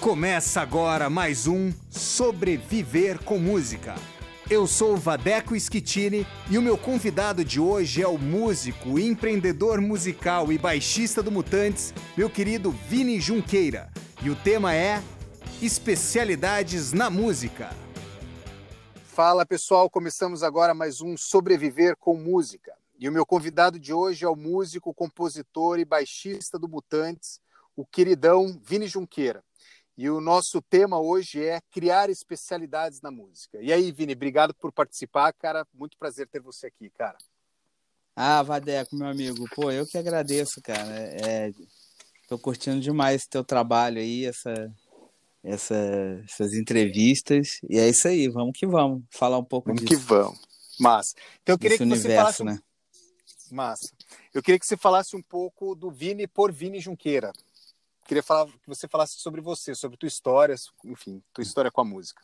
Começa agora mais um Sobreviver com Música. Eu sou Vadeco Schettini e o meu convidado de hoje é o músico, empreendedor musical e baixista do Mutantes, meu querido Vini Junqueira. E o tema é Especialidades na Música. Fala pessoal, começamos agora mais um Sobreviver com Música. E o meu convidado de hoje é o músico, compositor e baixista do Mutantes, o queridão Vini Junqueira. E o nosso tema hoje é criar especialidades na música. E aí, Vini, obrigado por participar, cara. Muito prazer ter você aqui, cara. Ah, Vadeco, meu amigo. Pô, eu que agradeço, cara. É, tô curtindo demais teu trabalho aí, essa, essa, essas entrevistas. E é isso aí, vamos que vamos. Falar um pouco vamos disso. Vamos que vamos. Massa. Então eu queria que universo, você falasse. Né? Massa. Eu queria que você falasse um pouco do Vini por Vini Junqueira queria falar que você falasse sobre você, sobre tua história, enfim, tua história com a música.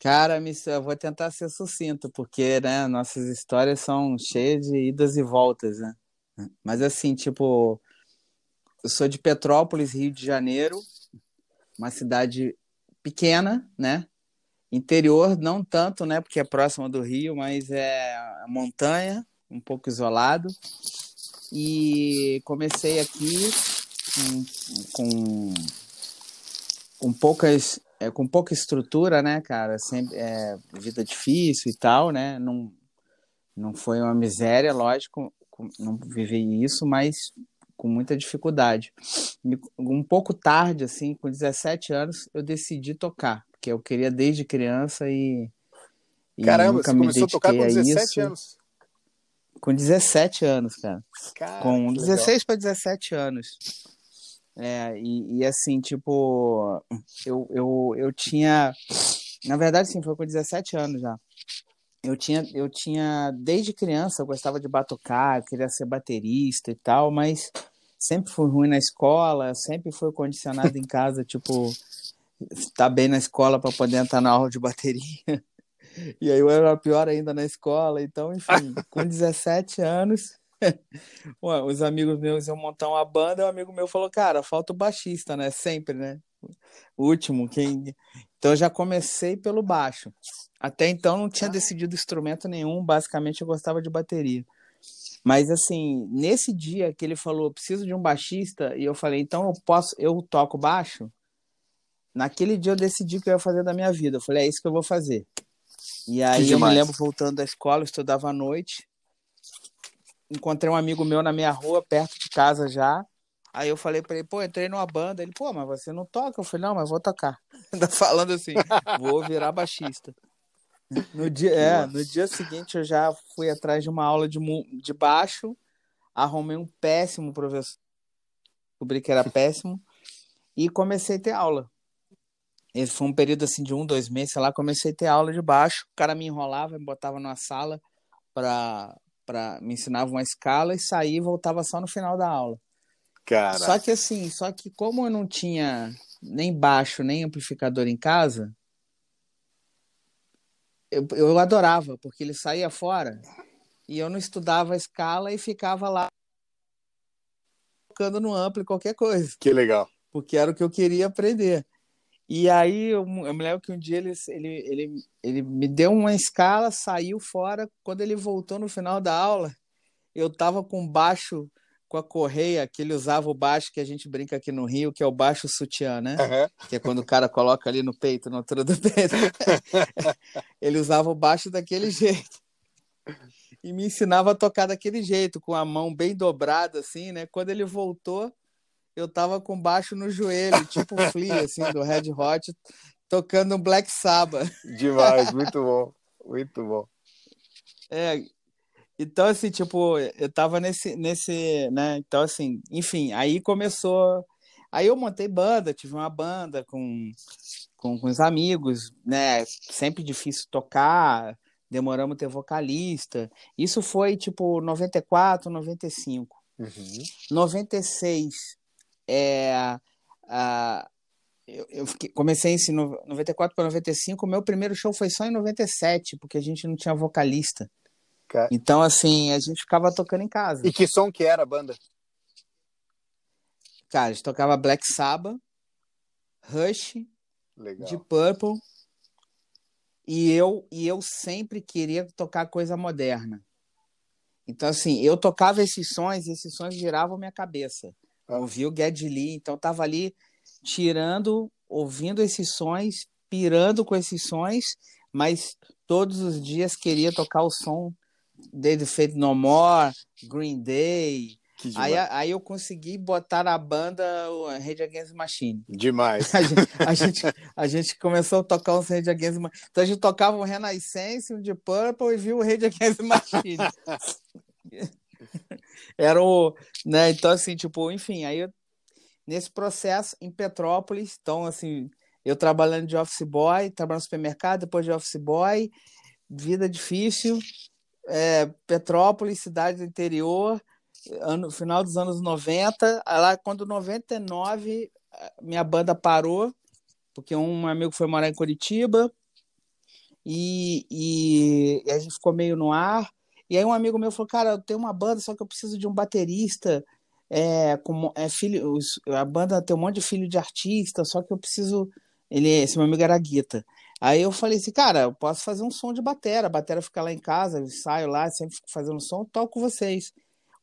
Cara, eu vou tentar ser sucinto, porque né, nossas histórias são cheias de idas e voltas, né? Mas assim, tipo, eu sou de Petrópolis, Rio de Janeiro, uma cidade pequena, né? Interior, não tanto, né? Porque é próxima do Rio, mas é montanha, um pouco isolado e comecei aqui com, com, poucas é, com pouca estrutura, né, cara? Sempre é, vida difícil e tal, né? Não, não foi uma miséria, lógico, não vivi isso, mas com muita dificuldade. Um pouco tarde, assim, com 17 anos, eu decidi tocar, porque eu queria desde criança e. e Caramba, você começou a tocar com 17 anos? Com 17 anos, cara. cara com 16 para 17 anos. É, e, e, assim, tipo, eu, eu, eu tinha. Na verdade, sim, foi com 17 anos já. Eu tinha, eu tinha, desde criança, eu gostava de batucar, queria ser baterista e tal, mas sempre fui ruim na escola, sempre fui condicionado em casa, tipo, estar tá bem na escola para poder entrar na aula de bateria. E aí eu era pior ainda na escola. Então, enfim, com 17 anos, os amigos meus iam montar uma banda, e um amigo meu falou, cara, falta o baixista, né? Sempre, né? O último, quem. Então eu já comecei pelo baixo. Até então não tinha decidido instrumento nenhum, basicamente eu gostava de bateria. Mas assim, nesse dia que ele falou, preciso de um baixista, e eu falei, então eu posso, eu toco baixo. Naquele dia eu decidi o que eu ia fazer da minha vida. Eu falei, é isso que eu vou fazer. E aí eu me lembro voltando da escola, eu estudava à noite. Encontrei um amigo meu na minha rua, perto de casa já. Aí eu falei para ele, pô, entrei numa banda. Ele, pô, mas você não toca? Eu falei, não, mas vou tocar. Ainda falando assim, vou virar baixista. No dia, é, no dia seguinte eu já fui atrás de uma aula de, de baixo, arrumei um péssimo professor, descobri que era péssimo, e comecei a ter aula. Esse foi um período assim de um, dois meses, sei lá, comecei a ter aula de baixo, o cara me enrolava, me botava numa sala para para me ensinava uma escala e saía e voltava só no final da aula. Cara. Só que assim, só que como eu não tinha nem baixo, nem amplificador em casa, eu, eu adorava, porque ele saía fora e eu não estudava a escala e ficava lá tocando no amplo qualquer coisa. Que legal. Porque era o que eu queria aprender. E aí eu, eu me lembro que um dia ele, ele, ele, ele me deu uma escala, saiu fora. Quando ele voltou no final da aula, eu tava com baixo com a correia, que ele usava o baixo que a gente brinca aqui no Rio, que é o baixo sutiã, né? Uhum. Que é quando o cara coloca ali no peito, na altura do peito. ele usava o baixo daquele jeito. E me ensinava a tocar daquele jeito, com a mão bem dobrada, assim, né? Quando ele voltou, eu tava com baixo no joelho, tipo Flea, assim, do Red Hot, tocando um Black Sabbath. Demais, muito bom, muito bom. É, então, assim, tipo, eu tava nesse, nesse, né, então, assim, enfim, aí começou, aí eu montei banda, tive uma banda com, com, com os amigos, né, sempre difícil tocar, demoramos ter vocalista, isso foi, tipo, 94, 95. Uhum. 96, é, a, eu, eu fiquei, comecei em 94 para 95, o meu primeiro show foi só em 97, porque a gente não tinha vocalista. Cara. Então, assim, a gente ficava tocando em casa. E que som que era a banda? Cara, a gente tocava Black Sabbath, Rush, Legal. de Purple. E eu, e eu sempre queria tocar coisa moderna. Então, assim, eu tocava esses sons e esses sons giravam minha cabeça. Ah. Ouvi o Geddy Lee, então eu tava ali tirando, ouvindo esses sons, pirando com esses sons, mas todos os dias queria tocar o som desde Fate No More, Green Day. Aí, aí eu consegui botar na banda Rage Against the Machine. Demais. A gente, a, gente, a gente começou a tocar uns Rage Against the Machine. Então a gente tocava um Renaissance, um de Purple e viu o Rage Against the Machine. Era o. Né? Então, assim, tipo, enfim, aí eu, nesse processo em Petrópolis, então, assim, eu trabalhando de office boy, trabalhando no supermercado, depois de office boy, vida difícil, é, Petrópolis, cidade do interior, ano, final dos anos 90, aí lá quando 99 minha banda parou, porque um amigo foi morar em Curitiba e, e, e a gente ficou meio no ar. E aí um amigo meu falou, cara, eu tenho uma banda, só que eu preciso de um baterista. É, com, é filho, a banda tem um monte de filho de artista, só que eu preciso. Ele, esse meu amigo era guita. Aí eu falei assim, cara, eu posso fazer um som de batera. A batera fica lá em casa, eu saio lá, sempre fico fazendo som, toco com vocês.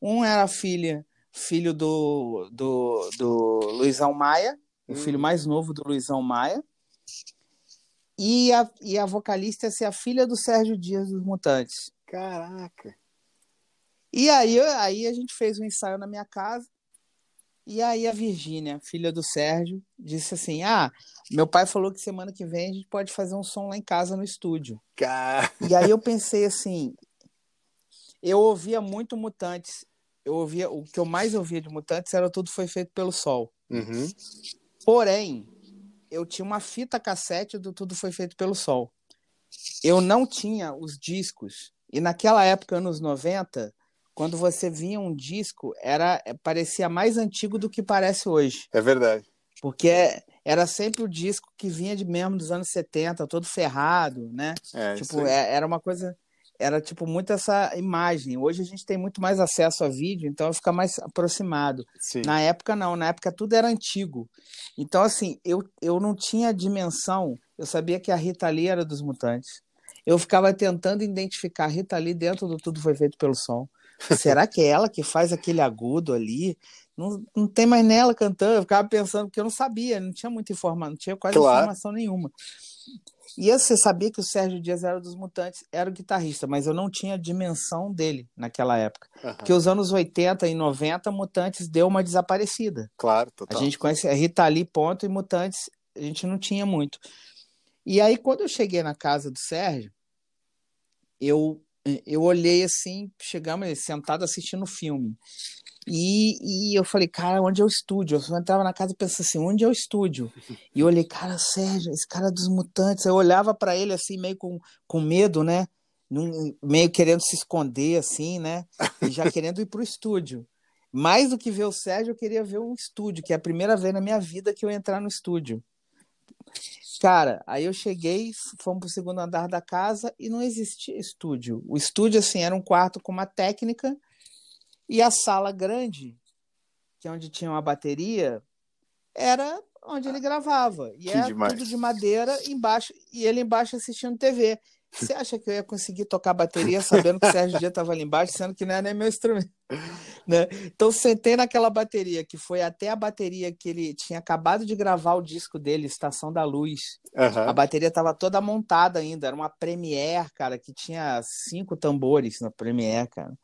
Um era filha, filho do, do, do Luizão Maia, o Hum. filho mais novo do Luizão Maia. E a, e a vocalista ia ser a filha do Sérgio Dias dos Mutantes. Caraca. E aí, aí a gente fez um ensaio na minha casa. E aí a Virgínia, filha do Sérgio, disse assim: Ah, meu pai falou que semana que vem a gente pode fazer um som lá em casa no estúdio. Ca- E aí eu pensei assim, eu ouvia muito Mutantes. Eu ouvia, o que eu mais ouvia de Mutantes era tudo foi feito pelo Sol. Uhum. Porém, eu tinha uma fita cassete do Tudo Foi Feito pelo Sol. Eu não tinha os discos. E naquela época, anos 90, quando você via um disco, era parecia mais antigo do que parece hoje. É verdade. Porque era sempre o disco que vinha de mesmo dos anos 70, todo ferrado, né? É, tipo, é- era uma coisa. Era tipo muito essa imagem. Hoje a gente tem muito mais acesso a vídeo, então fica mais aproximado. Sim. Na época, não. Na época, tudo era antigo. Então, assim, eu, eu não tinha dimensão. Eu sabia que a Rita Lee era dos Mutantes. Eu ficava tentando identificar a Rita Lee dentro do Tudo Foi Feito pelo Som. Será que é ela que faz aquele agudo ali? Não, não tem mais nela cantando. Eu ficava pensando, porque eu não sabia, não tinha muita informação, não tinha quase Claro. informação nenhuma. E você sabia que o Sérgio Dias era dos Mutantes, era o guitarrista, mas eu não tinha dimensão dele naquela época. Aham. Porque os anos 80 e 90, Mutantes deu uma desaparecida. Claro, A total. gente conhece a Rita Lee, ponto, e Mutantes a gente não tinha muito. E aí, quando eu cheguei na casa do Sérgio, eu, eu olhei assim, chegamos sentado assistindo o filme. E, e eu falei, cara, onde é o estúdio? Eu entrava na casa e pensava assim, onde é o estúdio? E eu olhei, cara, Sérgio, esse cara é dos mutantes. Eu olhava para ele assim, meio com, com medo, né? Meio querendo se esconder, assim, né? E já querendo ir pro estúdio. Mais do que ver o Sérgio, eu queria ver um estúdio, que é a primeira vez na minha vida que eu entrar no estúdio. Cara, aí eu cheguei, fomos pro segundo andar da casa e não existia estúdio. O estúdio, assim, era um quarto com uma técnica e a sala grande, que é onde tinha uma bateria, era onde ele gravava. E Que era demais. tudo de madeira embaixo, e ele embaixo assistindo TV. Você acha que eu ia conseguir tocar bateria sabendo que o Sérgio Dia estava ali embaixo, sendo que não era nem meu instrumento? Né? Então, sentei naquela bateria, que foi até a bateria que ele tinha acabado de gravar o disco dele, Estação da Luz. Aham. A bateria estava toda montada ainda, era uma Premiere, cara, que tinha cinco tambores na Premiere, cara.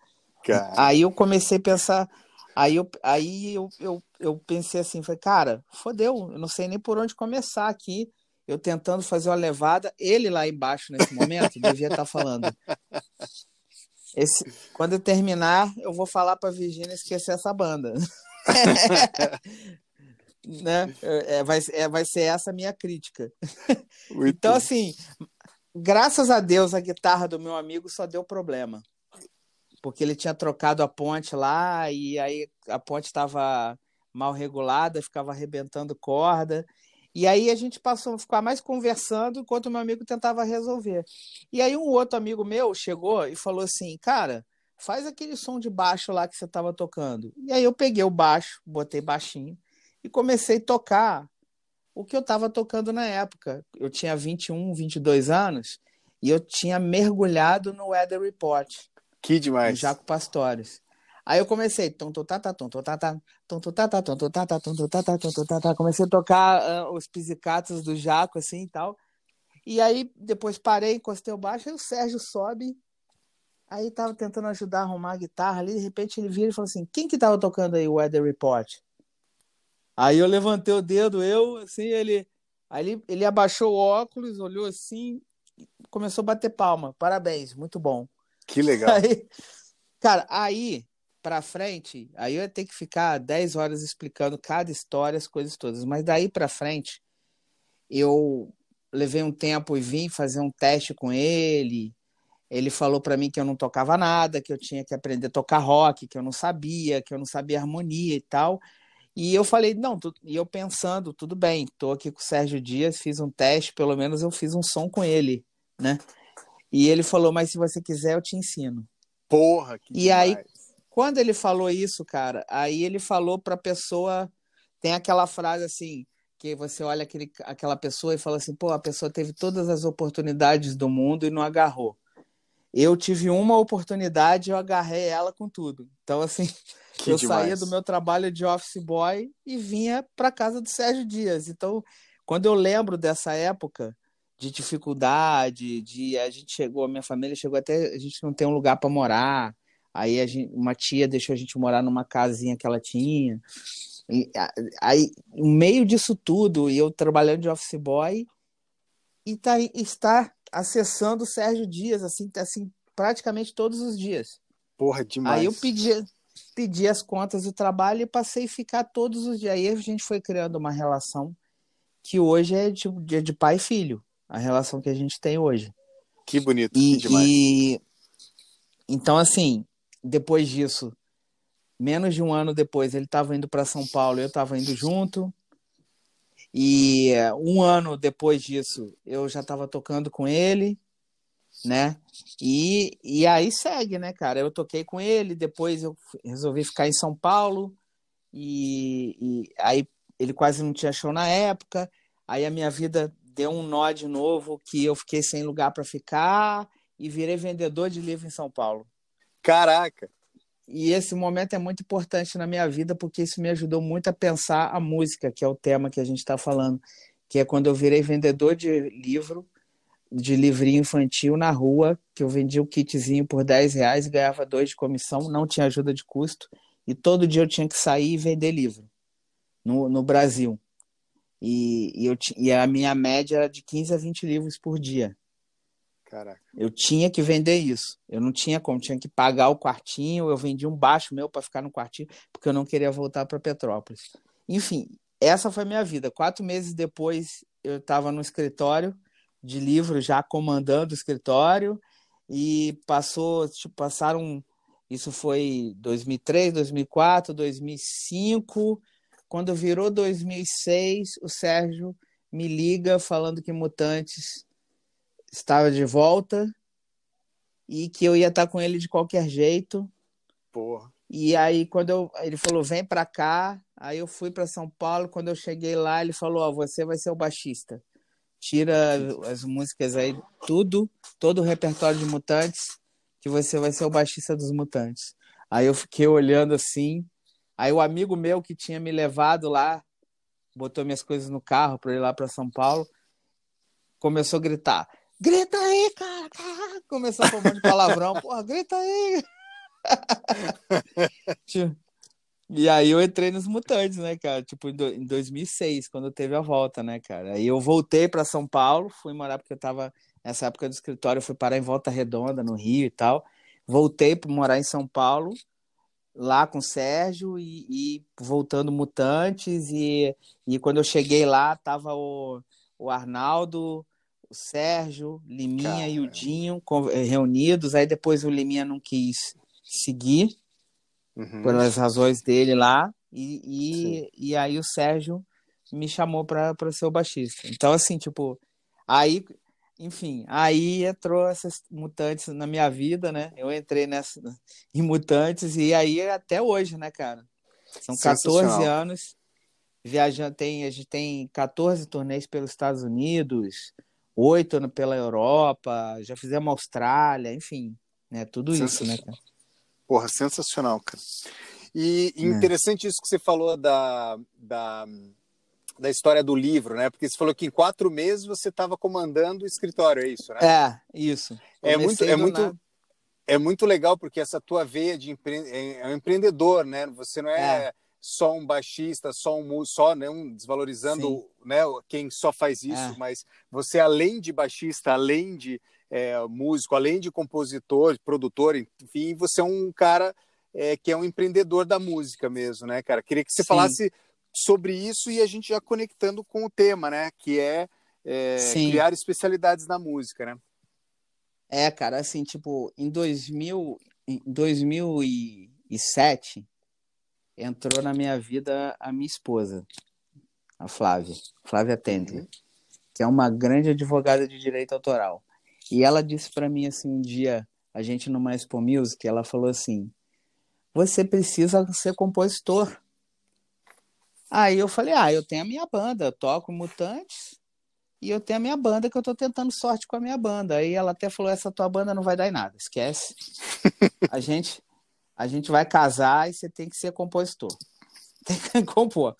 Cara, Aí eu comecei a pensar, aí eu, aí eu, eu, eu pensei assim, falei, cara, fodeu, eu não sei nem por onde começar aqui. Eu tentando fazer uma levada, ele lá embaixo nesse momento devia estar falando. Esse, quando eu terminar, eu vou falar para Virgínia esquecer essa banda. né? É, vai, é, vai ser essa a minha crítica. muito Então, assim, graças a Deus, a guitarra do meu amigo só deu problema. Porque ele tinha trocado a ponte lá e aí a ponte estava mal regulada, ficava arrebentando corda. E aí a gente passou a ficar mais conversando enquanto o meu amigo tentava resolver. E aí um outro amigo meu chegou e falou assim, cara, faz aquele som de baixo lá que você estava tocando. E aí eu peguei o baixo, botei baixinho, e comecei a tocar o que eu estava tocando na época. Eu tinha 21, 22 anos e eu tinha mergulhado no Weather Report. Que demais. Jaco Pastores. Aí eu comecei, comecei a tocar uh, os pizzicatos do Jaco assim e tal. E aí depois parei, encostei o baixo, aí o Sérgio sobe. Aí tava tentando ajudar a arrumar a guitarra ali, de repente ele vira e falou assim: "Quem que tava tocando aí o Weather Report?" Aí eu levantei o dedo, eu, assim, ele. Aí ele, ele abaixou o óculos, olhou assim, começou a bater palma. Parabéns, muito bom. Que legal. Aí, cara, aí pra frente, aí eu ia ter que ficar 10 horas explicando cada história, as coisas todas. Mas daí pra frente, eu levei um tempo e vim fazer um teste com ele. Ele falou para mim que eu não tocava nada, que eu tinha que aprender a tocar rock, que eu não sabia, que eu não sabia harmonia e tal. E eu falei, não, tu... e eu pensando, tudo bem, tô aqui com o Sérgio Dias, fiz um teste, pelo menos eu fiz um som com ele, né? E ele falou, mas se você quiser, eu te ensino. Porra, que E demais. aí, quando ele falou isso, cara, aí ele falou pra pessoa, tem aquela frase assim, que você olha aquele, aquela pessoa e fala assim, pô, a pessoa teve todas as oportunidades do mundo e não agarrou. Eu tive uma oportunidade e eu agarrei ela com tudo. Então, assim, que eu demais. saía do meu trabalho de office boy e vinha para casa do Sérgio Dias. Então, quando eu lembro dessa época de dificuldade, de a gente chegou, a minha família chegou até a gente não tem um lugar para morar. Aí gente, uma tia deixou a gente morar numa casinha que ela tinha. E, aí, no meio disso tudo, e eu trabalhando de office boy, e tá, está acessando o Sérgio Dias, assim, assim, praticamente todos os dias. Porra, demais. Aí eu pedi, pedi as contas do trabalho e passei a ficar todos os dias. Aí a gente foi criando uma relação que hoje é de, de pai e filho, a relação que a gente tem hoje. Que bonito, e, demais. E, então, assim, depois disso, menos de um ano depois, ele estava indo para São Paulo, eu estava indo junto. E um ano depois disso, eu já estava tocando com ele né? E, e aí segue, né, cara? Eu toquei com ele, depois eu resolvi ficar em São Paulo, e, e aí ele quase não tinha show na época, aí a minha vida deu um nó de novo, que eu fiquei sem lugar para ficar, e virei vendedor de livro em São Paulo. Caraca! E esse momento é muito importante na minha vida, porque isso me ajudou muito a pensar a música, que é o tema que a gente está falando, que é quando eu virei vendedor de livro, de livrinho infantil na rua, que eu vendia o kitzinho por 10 reais e ganhava dois de comissão, não tinha ajuda de custo, e todo dia eu tinha que sair e vender livro no, no Brasil. E, e, eu, e a minha média era de 15 a 20 livros por dia. Caraca. Eu tinha que vender isso. Eu não tinha como, tinha que pagar o quartinho. Eu vendi um baixo meu para ficar no quartinho, porque eu não queria voltar para Petrópolis. Enfim, essa foi minha vida. Quatro meses depois, eu estava no escritório de livro já comandando o escritório e passou, tipo, passaram, isso foi 2003, 2004, 2005, quando virou 2006, o Sérgio me liga falando que Mutantes estava de volta e que eu ia estar com ele de qualquer jeito. Porra. E aí quando eu, ele falou vem para cá, aí eu fui para São Paulo. Quando eu cheguei lá, ele falou: ó, oh, você vai ser o baixista tira as músicas aí, tudo, todo o repertório de Mutantes, que você vai ser o baixista dos Mutantes. Aí eu fiquei olhando assim, aí o amigo meu que tinha me levado lá, botou minhas coisas no carro para ir lá para São Paulo, começou a gritar: grita aí, cara! Começou a falar de palavrão, porra, grita aí! E aí eu entrei nos Mutantes, né, cara? Tipo, em 2006, quando teve a volta, né, cara? Aí eu voltei para São Paulo, fui morar porque eu tava nessa época do escritório, fui parar em Volta Redonda, no Rio e tal. Voltei para morar em São Paulo, lá com o Sérgio e, e, voltando Mutantes e, e quando eu cheguei lá tava o, o Arnaldo, o Sérgio, Liminha e o Dinho reunidos. Aí depois o Liminha não quis seguir uhum. pelas razões dele lá, e, e, e aí o Sérgio me chamou para ser o baixista. Então, assim, tipo, aí, enfim, aí entrou essas mutantes na minha vida, né? Eu entrei nessa, em mutantes, e aí até hoje, né, cara? São 14 anos. viajando, tem, a gente tem 14 turnês pelos Estados Unidos, oito pela Europa, já fizemos Austrália, enfim, né? Tudo isso, né, cara? Porra, sensacional, cara. E é. interessante é. isso que você falou da, da, da história do livro, né? Porque você falou que em quatro meses você estava comandando o escritório, é isso, né? É, isso. é muito, é muito, é muito legal porque essa tua veia de empre... é um empreendedor, né? Você não é, é. Só um baixista, só um só não né? desvalorizando, né? Quem só faz isso, é. mas você além de baixista, além de é, músico, além de compositor, produtor, enfim, você é um cara é, que é um empreendedor da música mesmo, né, cara? Queria que você Sim. falasse sobre isso e a gente já conectando com o tema, né? Que é, é criar especialidades na música, né? É, cara, assim, tipo, em 2000, em 2007 entrou na minha vida a minha esposa, a Flávia, Flávia Tendler, uhum. que é uma grande advogada de direito autoral. E ela disse para mim assim um dia, a gente numa Expo Music, ela falou assim: "Você precisa ser compositor". Aí eu falei: "Ah, eu tenho a minha banda, eu toco Mutantes, e eu tenho a minha banda que eu tô tentando sorte com a minha banda. Aí ela até falou: essa tua banda não vai dar em nada, esquece. a gente a gente vai casar e você tem que ser compositor. Tem que compor.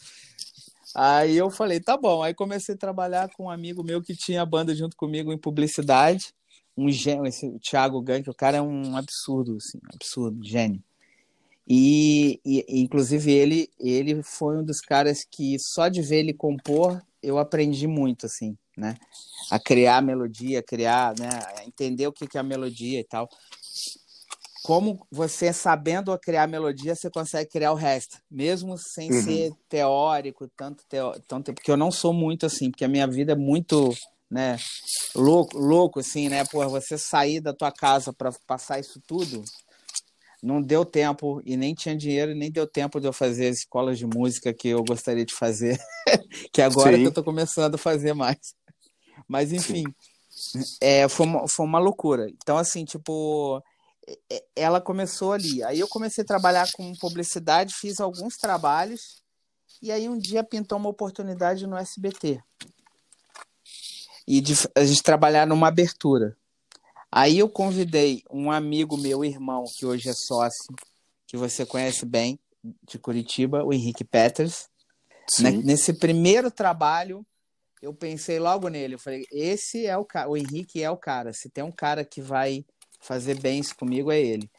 Aí eu falei, tá bom. Aí comecei a trabalhar com um amigo meu que tinha banda junto comigo em publicidade. Um gênio, esse Thiago Gank, o cara é um absurdo, assim, absurdo, gênio. E, e, inclusive ele ele foi um dos caras que só de ver ele compor eu aprendi muito assim né? A criar a melodia, criar, né? entender o que é a melodia e tal. Como você sabendo criar melodia, você consegue criar o resto, mesmo sem uhum. ser teórico, tanto, teo, tanto porque eu não sou muito assim, porque a minha vida é muito, né, louco, louco assim, né? Por você sair da tua casa para passar isso tudo, não deu tempo e nem tinha dinheiro, nem deu tempo de eu fazer as escolas de música que eu gostaria de fazer, que agora que eu estou começando a fazer mais. Mas, enfim, é, foi, uma, foi uma loucura. Então, assim, tipo, ela começou ali. Aí eu comecei a trabalhar com publicidade, fiz alguns trabalhos, e aí um dia pintou uma oportunidade no SBT. E de, a gente trabalhar numa abertura. Aí eu convidei um amigo meu, irmão, que hoje é sócio, que você conhece bem, de Curitiba, o Henrique Peters. Né? Nesse primeiro trabalho, eu pensei logo nele. Eu falei, esse é o cara, o Henrique é o cara. Se tem um cara que vai fazer isso comigo, é ele.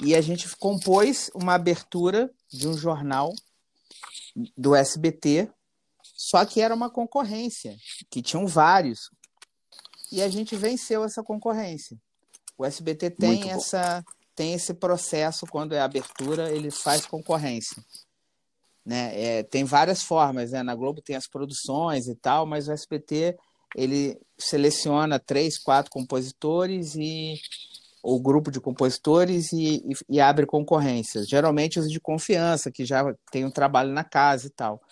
E a gente compôs uma abertura de um jornal do SBT, só que era uma concorrência, que tinham vários. E a gente venceu essa concorrência. O SBT tem essa tem esse processo quando é abertura, ele faz concorrência. Né? É, tem várias formas, né? Na Globo tem as produções e tal, mas o SBT ele seleciona três, quatro compositores e o grupo de compositores e, e, e, abre concorrências. Geralmente os de confiança, que já tem um trabalho na casa e tal.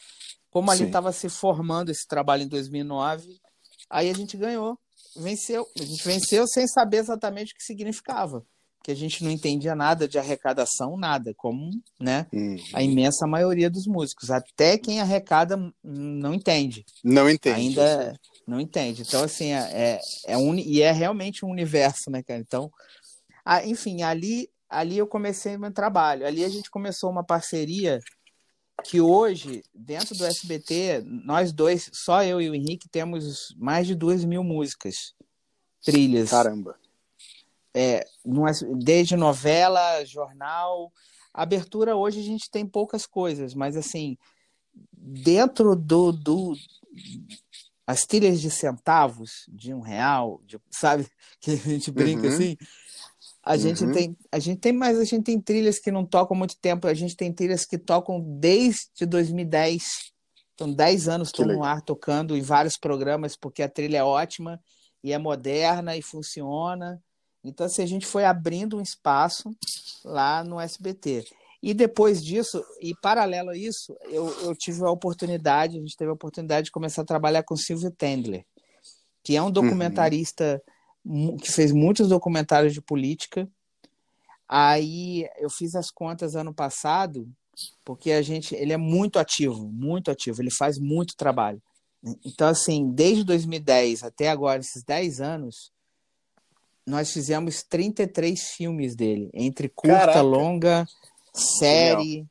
Como ali estava se formando esse trabalho em 2009, aí a gente ganhou, venceu. A gente venceu sem saber exatamente o que significava que a gente não entendia nada de arrecadação, nada, como né, uhum. a imensa maioria dos músicos. Até quem arrecada não entende. Não entende. Ainda não entende. Então, assim, é, é, é um, e é realmente um universo, né, cara? Então, a, enfim, ali, ali eu comecei meu trabalho. Ali a gente começou uma parceria que hoje, dentro do SBT, nós dois, só eu e o Henrique, temos mais de duas mil músicas, trilhas. Caramba é, desde novela, jornal. Abertura hoje a gente tem poucas coisas, mas assim, dentro do, do as trilhas de centavos, de um real, de, sabe? Que a gente brinca uhum. assim. A uhum. gente tem, a gente tem, mas a gente tem trilhas que não tocam muito tempo. A gente tem trilhas que tocam desde 2010. Então, 10 anos estou no ar tocando em vários programas, porque a trilha é ótima e é moderna e funciona. Então, assim, a gente foi abrindo um espaço lá no SBT. E depois disso, e paralelo a isso, eu, eu tive a oportunidade, a gente teve a oportunidade de começar a trabalhar com Silvio Tendler, que é um documentarista uhum. Que fez muitos documentários de política. Aí eu fiz as contas ano passado, porque a gente, ele é muito ativo, muito ativo, ele faz muito trabalho. Então, assim, desde 2010 até agora, esses 10 anos, nós fizemos 33 filmes dele, entre curta, Caraca. longa, série,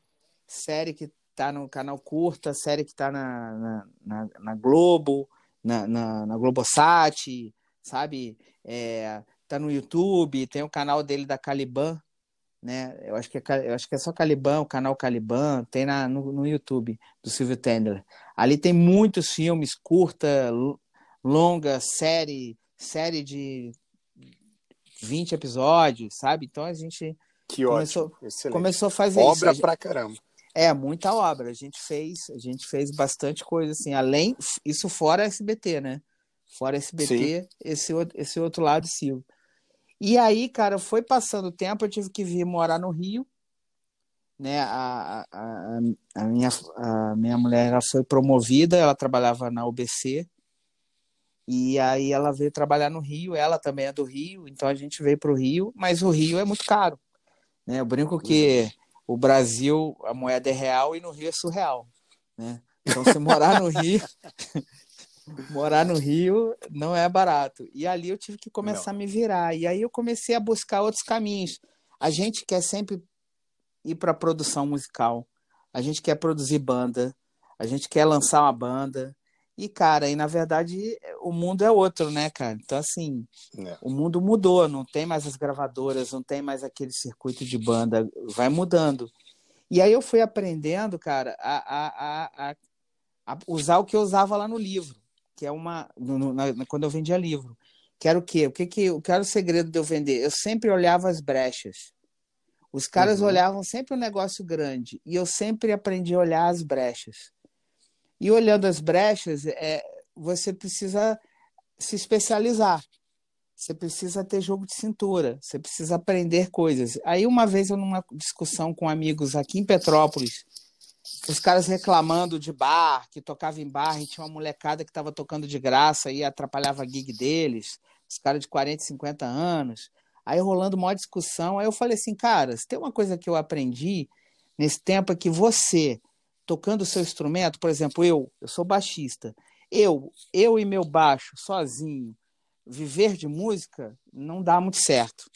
série que tá no canal curta, série que tá na, na, na, na Globo, na, na, na Globosat, sabe? É, tá no YouTube, tem o canal dele da Caliban, né? Eu acho que é, eu acho que é só Caliban, o canal Caliban, tem na, no, no YouTube do Silvio Tendler. Ali tem muitos filmes, curta, longa, série, série de 20 episódios, sabe? Então a gente que começou, ótimo, começou a fazer obra isso. pra caramba. É, muita obra. A gente fez, a gente fez bastante coisa assim, além isso fora SBT, né? Fora SBT, esse esse outro lado Silvio. E aí, cara, foi passando o tempo, eu tive que vir morar no Rio, né? A, a, a, minha, a minha mulher ela foi promovida, ela trabalhava na UBC, e aí ela veio trabalhar no Rio, ela também é do Rio, então a gente veio para o Rio, mas o Rio é muito caro. Né? Eu brinco que o Brasil, a moeda é real e no Rio é surreal. Né? Então, se morar no Rio, morar no Rio não é barato. E ali eu tive que começar não. a me virar. E aí eu comecei a buscar outros caminhos. A gente quer sempre ir para produção musical. A gente quer produzir banda. A gente quer lançar uma banda. E, cara, e na verdade o mundo é outro, né, cara? Então, assim, é. o mundo mudou. Não tem mais as gravadoras, não tem mais aquele circuito de banda. Vai mudando. E aí eu fui aprendendo, cara, a, a, a, a usar o que eu usava lá no livro que é uma. No, na, quando eu vendia livro. Que era o quê? O que, que, o que era o segredo de eu vender? Eu sempre olhava as brechas. Os caras uhum. olhavam sempre um negócio grande. E eu sempre aprendi a olhar as brechas. E olhando as brechas, é, você precisa se especializar. Você precisa ter jogo de cintura, você precisa aprender coisas. Aí, uma vez, eu numa discussão com amigos aqui em Petrópolis, os caras reclamando de bar, que tocava em bar, e tinha uma molecada que estava tocando de graça e atrapalhava a gig deles, os caras de 40, 50 anos. Aí rolando uma discussão, aí eu falei assim, cara, se tem uma coisa que eu aprendi nesse tempo é que você, tocando o seu instrumento, por exemplo, eu, eu sou baixista, eu, eu e meu baixo, sozinho, viver de música, não dá muito certo.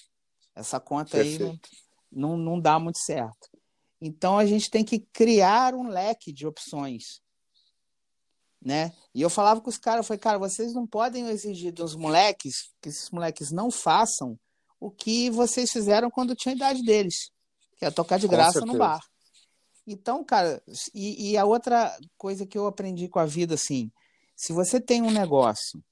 Essa conta Perfeito. aí não, não, não dá muito certo. Então a gente tem que criar um leque de opções. Né? E eu falava com os caras, eu falei, cara, vocês não podem exigir dos moleques que esses moleques não façam o que vocês fizeram quando tinha a idade deles, que é tocar de graça no bar. Então, cara, e, e, a outra coisa que eu aprendi com a vida, assim, se você tem um negócio,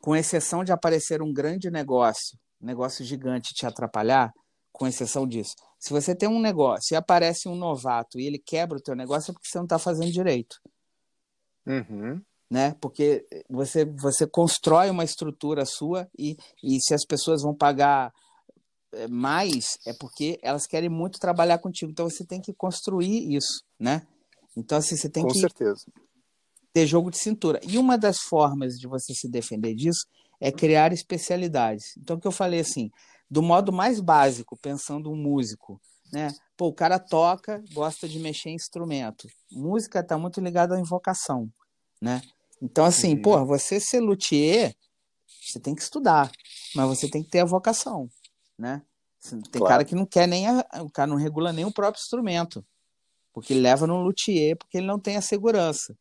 com exceção de aparecer um grande negócio, um negócio gigante te atrapalhar, com exceção disso, se você tem um negócio e aparece um novato e ele quebra o teu negócio, é porque você não está fazendo direito. Uhum. Né? Porque você, você constrói uma estrutura sua e, e se as pessoas vão pagar eh, mais, é porque elas querem muito trabalhar contigo. Então você tem que construir isso, né? Então, assim, você tem Com que certeza. ter jogo de cintura. E uma das formas de você se defender disso é criar especialidades. Então, o que eu falei assim, do modo mais básico, pensando um músico, né? Pô, o cara toca, gosta de mexer em instrumento. Música está muito ligada à invocação, né? Então, assim, pô, você ser luthier, você tem que estudar, mas você tem que ter a vocação, né? Tem claro. cara que não quer nem, a, o cara não regula nem o próprio instrumento, porque ele leva no luthier, porque ele não tem a segurança.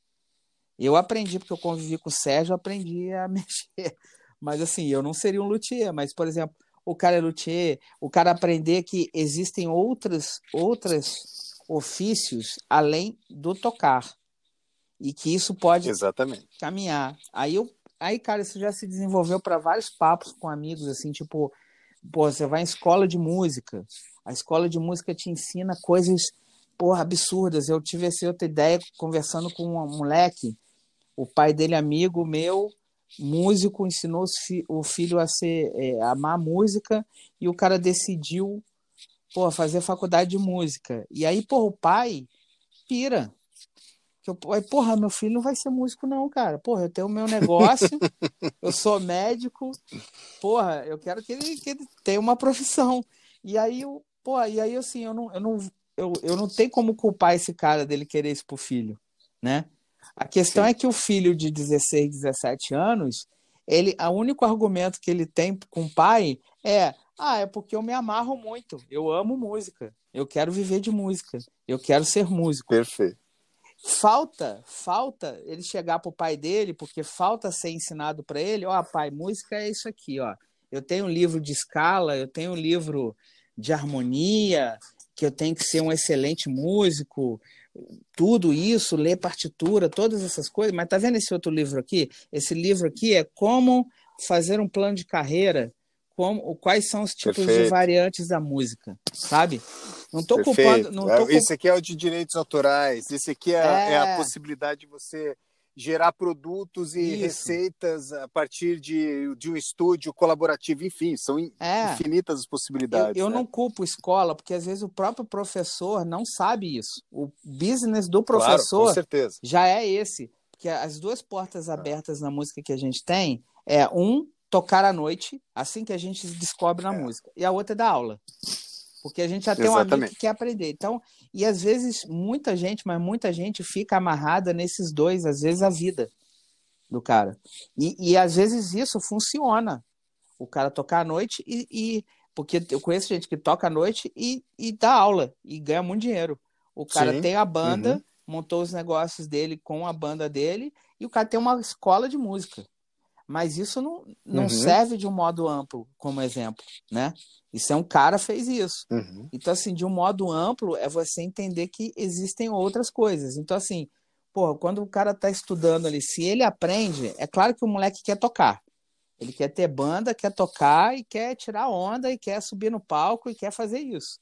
Eu aprendi, porque eu convivi com o Sérgio, aprendi a mexer. Mas, assim, eu não seria um luthier, mas, por exemplo, o cara é luthier, o cara aprender que existem outros, outros ofícios além do tocar. E que isso pode Exatamente. caminhar. Aí, eu, aí, cara, isso já se desenvolveu para vários papos com amigos, assim, tipo, pô, você vai em escola de música, a escola de música te ensina coisas, porra, absurdas. Eu tive essa outra ideia conversando com um moleque, o pai dele amigo meu, músico, ensinou o filho a ser é, amar música e o cara decidiu pô, fazer faculdade de música. E aí, porra, o pai pira. Que eu, porra, meu filho não vai ser músico, não, cara. Porra, eu tenho o meu negócio, eu sou médico, porra, eu quero que ele, que ele tenha uma profissão. E aí, eu, porra, e aí assim, eu não, eu não, eu, eu não tenho como culpar esse cara dele querer isso pro filho, né? A questão Sim. é que o filho de 16, 17 anos, ele, o único argumento que ele tem com o pai é: ah, é porque eu me amarro muito, eu amo música, eu quero viver de música, eu quero ser músico. Perfeito. Falta, falta ele chegar pro pai dele, porque falta ser ensinado para ele, ó, oh, pai, música é isso aqui, ó. Eu tenho um livro de escala, eu tenho um livro de harmonia, que eu tenho que ser um excelente músico, tudo isso, ler partitura, todas essas coisas. Mas tá vendo esse outro livro aqui? Esse livro aqui é como fazer um plano de carreira, como, quais são os tipos Perfeito. de variantes da música, sabe? Não estou culpando. Não tô Esse aqui é o de direitos autorais. Esse aqui é, é... é a possibilidade de você gerar produtos e Isso. receitas a partir de, de um estúdio colaborativo, enfim, são é. infinitas as possibilidades. Eu, eu né? não culpo escola, porque às vezes o próprio professor não sabe isso. O business do professor claro, já é esse. Porque as duas portas abertas na música que a gente tem é um tocar à noite, assim que a gente descobre na é. música, e a outra é dar aula. Porque a gente já tem Exatamente. um amigo que quer aprender. Então, e às vezes muita gente, mas muita gente fica amarrada nesses dois, às vezes a vida do cara. E, e às vezes isso funciona. O cara tocar à noite e, e porque eu conheço gente que toca à noite e, e dá aula e ganha muito dinheiro. O cara Sim. tem a banda, uhum. montou os negócios dele com a banda dele e o cara tem uma escola de música. Mas isso não, não uhum. serve de um modo amplo como exemplo, né? Isso é um cara fez isso. Uhum. Então, assim, de um modo amplo, é você entender que existem outras coisas. Então, assim, pô, quando o cara tá estudando ali, se ele aprende, é claro que o moleque quer tocar. Ele quer ter banda, quer tocar e quer tirar onda e quer subir no palco e quer fazer isso.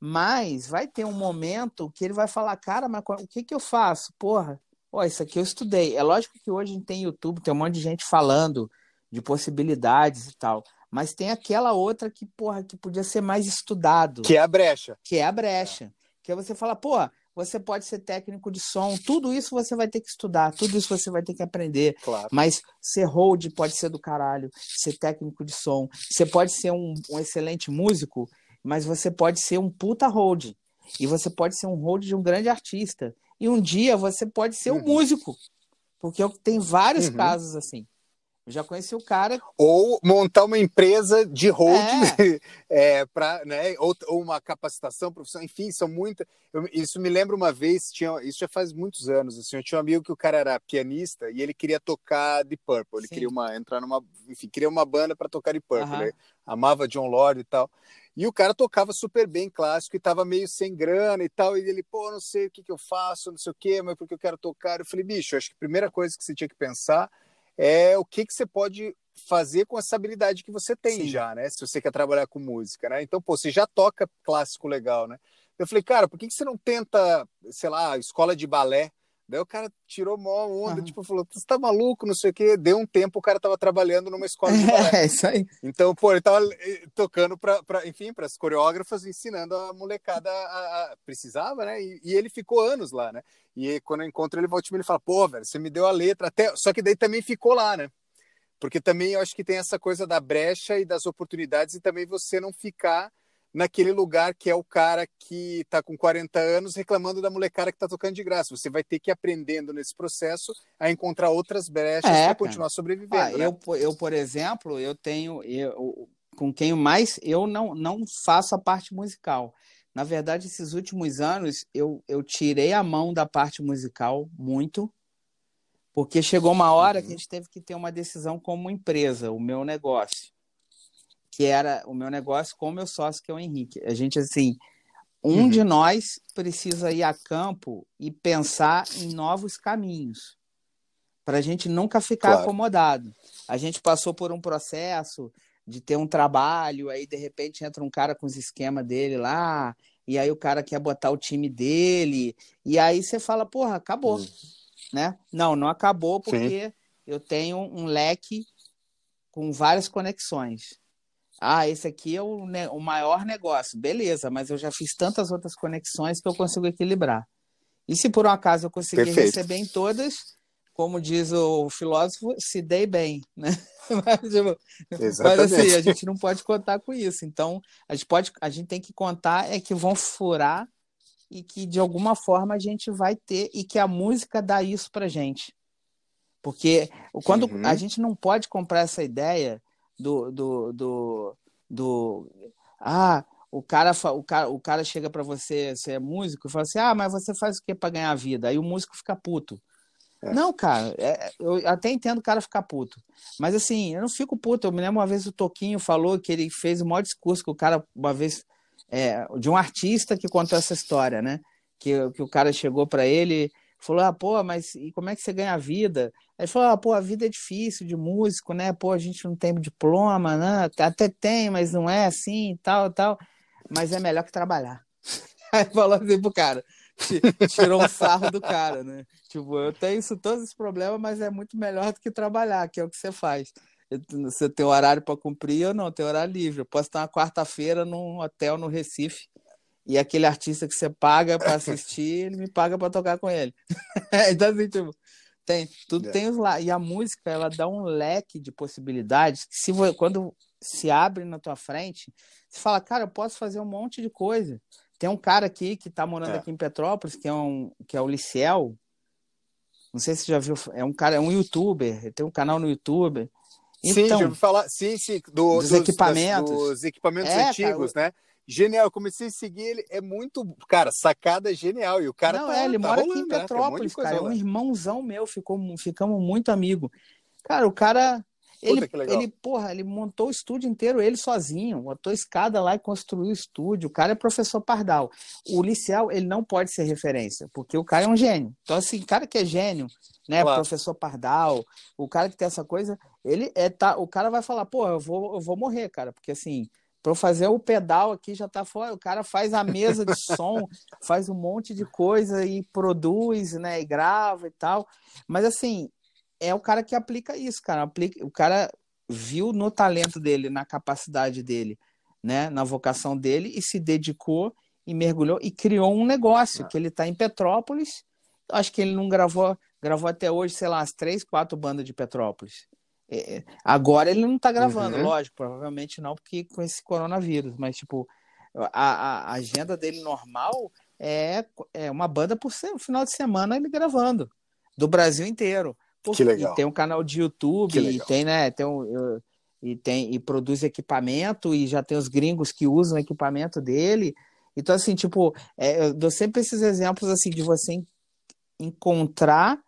Mas vai ter um momento que ele vai falar, cara, mas o que que eu faço? Porra, ó, isso aqui eu estudei. É lógico que hoje a gente tem YouTube, tem um monte de gente falando de possibilidades e tal. Mas tem aquela outra que, porra, que podia ser mais estudado. Que é a brecha. Que é a brecha. É. Que é você fala, porra, você pode ser técnico de som, tudo isso você vai ter que estudar, tudo isso você vai ter que aprender. Claro. Mas ser hold pode ser do caralho, ser técnico de som. Você pode ser um, um excelente músico, mas você pode ser um puta hold. E você pode ser um hold de um grande artista. E um dia você pode ser um uhum. músico. Porque tem vários uhum. casos assim. Eu já conheci o cara. Ou montar uma empresa de holding é. é, para, né? Ou, ou, uma capacitação profissional, enfim, são muitas. Isso me lembra uma vez, tinha, isso já faz muitos anos. Assim, eu tinha um amigo que o cara era pianista e ele queria tocar de Purple. Ele Sim. queria uma, entrar numa, enfim, queria uma banda para tocar de Purple. Né? Amava John Lord e tal. E o cara tocava super bem clássico e tava meio sem grana e tal. E ele, pô, não sei o que, que eu faço, não sei o quê, mas porque eu quero tocar. Eu falei, bicho, acho que a primeira coisa que você tinha que pensar é o que, que você pode fazer com essa habilidade que você tem Sim. já, né? Se você quer trabalhar com música, né? Então, pô, você já toca clássico legal, né? Eu falei, cara, por que, que você não tenta, sei lá, escola de balé? Daí o cara tirou mó onda, uhum. tipo, falou, você tá maluco, não sei o quê. Deu um tempo, o cara tava trabalhando numa escola de balé. É, isso aí. Então, pô, ele tava eh, tocando pra, pra enfim, para as coreógrafas, ensinando a molecada a, a precisava, né? E, e, ele ficou anos lá, né? E quando eu encontro ele, volta ele fala, pô, velho, você me deu a letra, até... Só que daí também ficou lá, né? Porque também eu acho que tem essa coisa da brecha e das oportunidades e também você não ficar naquele lugar que é o cara que está com 40 anos reclamando da molecada que está tocando de graça. Você vai ter que ir aprendendo nesse processo a encontrar outras brechas é, para continuar sobrevivendo. Ah, né? eu, eu, por exemplo, eu tenho eu, com quem mais eu não, não faço a parte musical. Na verdade, esses últimos anos eu, eu tirei a mão da parte musical muito, porque chegou uma hora uhum. que a gente teve que ter uma decisão como empresa, o meu negócio que era o meu negócio com o meu sócio, que é o Henrique. A gente, assim, um uhum. de nós precisa ir a campo e pensar em novos caminhos, para a gente nunca ficar claro. acomodado. A gente passou por um processo de ter um trabalho, aí de repente entra um cara com os esquemas dele lá, e aí o cara quer botar o time dele, e aí você fala, porra, acabou. Uhum. Né? Não, não acabou porque Sim. eu tenho um leque com várias conexões. Ah, esse aqui é o, né, o maior negócio. Beleza, mas eu já fiz tantas outras conexões que eu consigo equilibrar. E se por um acaso eu conseguir Perfeito. receber em todas, como diz o filósofo, se dei bem, né? Mas, tipo, mas, assim, a gente não pode contar com isso. Então, a gente pode, a gente tem que contar é que vão furar e que de alguma forma a gente vai ter e que a música dá isso pra gente. Porque quando uhum. a gente não pode comprar essa ideia do, do, do, do ah, o cara, o cara, o cara chega para você, você é músico, e fala assim: ah, mas você faz o que para ganhar vida? Aí o músico fica puto. É. Não, cara, é, eu até entendo o cara ficar puto. Mas assim, eu não fico puto. Eu me lembro uma vez o Toquinho falou que ele fez o maior discurso que o cara, uma vez, é, de um artista que contou essa história, né? Que, que o cara chegou para ele falou: ah, pô, mas e como é que você ganha a vida? Aí falou: ah, pô, a vida é difícil de músico, né? Pô, a gente não tem diploma, né? Até tem, mas não é assim, tal, tal. Mas é melhor que trabalhar. Aí falou assim pro cara tirou um sarro do cara, né? Tipo, eu tenho isso, todos esses problemas, mas é muito melhor do que trabalhar, que é o que você faz. Você tem horário para cumprir ou não, tem horário livre. Eu posso estar uma quarta-feira num hotel no Recife e aquele artista que você paga para assistir, ele me paga para tocar com ele. então, assim, tipo, tem, tudo é. tem os lá. E a música, ela dá um leque de possibilidades que se, quando se abre na tua frente, você fala, cara, eu posso fazer um monte de coisa. Tem um cara aqui que está morando é. aqui em Petrópolis, que é, um, que é o Liciel. Não sei se você já viu, é um cara, é um youtuber, ele tem um canal no YouTube. Então, sim, já ouvi falar, sim, sim, do, dos, dos, equipamentos. dos equipamentos é, antigos, cara, né? Genial, eu comecei a seguir ele, é muito, cara, sacada genial. E o cara Não, tá, é, ele tá mora rolando, aqui em Petrópolis, né? um cara, é um irmãozão meu, ficou, ficamos muito amigos. Cara, o cara ele, ele, porra, ele montou o estúdio inteiro, ele sozinho, botou escada lá e construiu o estúdio. O cara é professor Pardal. O Licial, ele não pode ser referência, porque o cara é um gênio. Então, assim, cara que é gênio, né, claro. professor Pardal, o cara que tem essa coisa, ele é, tá, o cara vai falar, pô, eu vou, eu vou morrer, cara, porque assim, para eu fazer o pedal aqui já tá fora. O cara faz a mesa de som, faz um monte de coisa e produz, né, e grava e tal. Mas assim, é o cara que aplica isso, cara. Aplica, o cara viu no talento dele, na capacidade dele, né, na vocação dele e se dedicou e mergulhou e criou um negócio, ah. que ele está em Petrópolis. Acho que ele não gravou, gravou até hoje, sei lá, as três, quatro bandas de Petrópolis. É, agora ele não está gravando, uhum. lógico, provavelmente não, porque com esse coronavírus, mas tipo, a, a agenda dele normal é, é uma banda por final de semana ele gravando, do Brasil inteiro. Que legal. E tem um canal de YouTube, e tem, né? Tem um, e tem e produz equipamento e já tem os gringos que usam o equipamento dele. Então, assim, tipo, é, eu dou sempre esses exemplos assim de você encontrar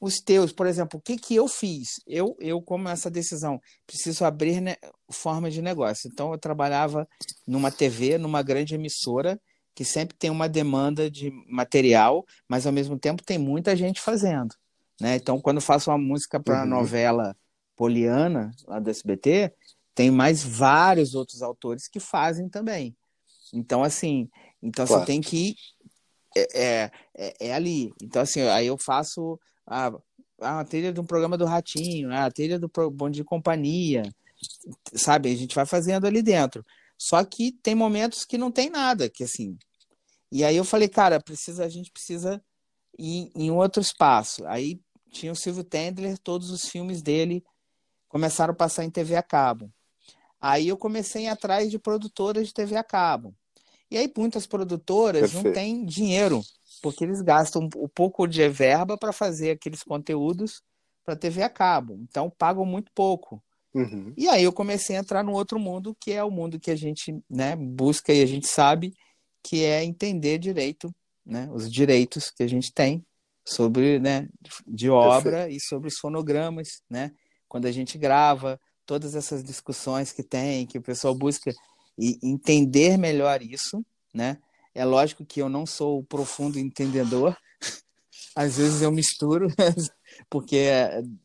os teus, por exemplo, o que que eu fiz? Eu, eu como essa decisão, preciso abrir né, forma de negócio. Então, eu trabalhava numa TV, numa grande emissora, que sempre tem uma demanda de material, mas ao mesmo tempo tem muita gente fazendo. Né? Então, quando faço uma música para a uhum. novela Poliana, lá do SBT, tem mais vários outros autores que fazem também. Então, assim, então claro. você tem que ir. É, é, é, é, ali. Então, assim, aí eu faço a, a trilha de um programa do Ratinho, a trilha do Bom de Companhia, sabe? A gente vai fazendo ali dentro. Só que tem momentos que não tem nada, que assim. E aí eu falei, cara, precisa, a gente precisa ir em outro espaço. Aí tinha o Silvio Tendler, todos os filmes dele começaram a passar em TV a cabo. Aí eu comecei atrás de produtoras de TV a cabo. E aí muitas produtoras Perfeito. não têm dinheiro, porque eles gastam um pouco de verba para fazer aqueles conteúdos para TV a cabo. Então pagam muito pouco. Uhum. E aí eu comecei a entrar no outro mundo, que é o mundo que a gente né, busca e a gente sabe que é entender direito, né, os direitos que a gente tem sobre, né, de obra e sobre os fonogramas, né? Quando a gente grava, todas essas discussões que tem, que o pessoal busca e entender melhor isso, né? É lógico que eu não sou o profundo entendedor, às vezes eu misturo, porque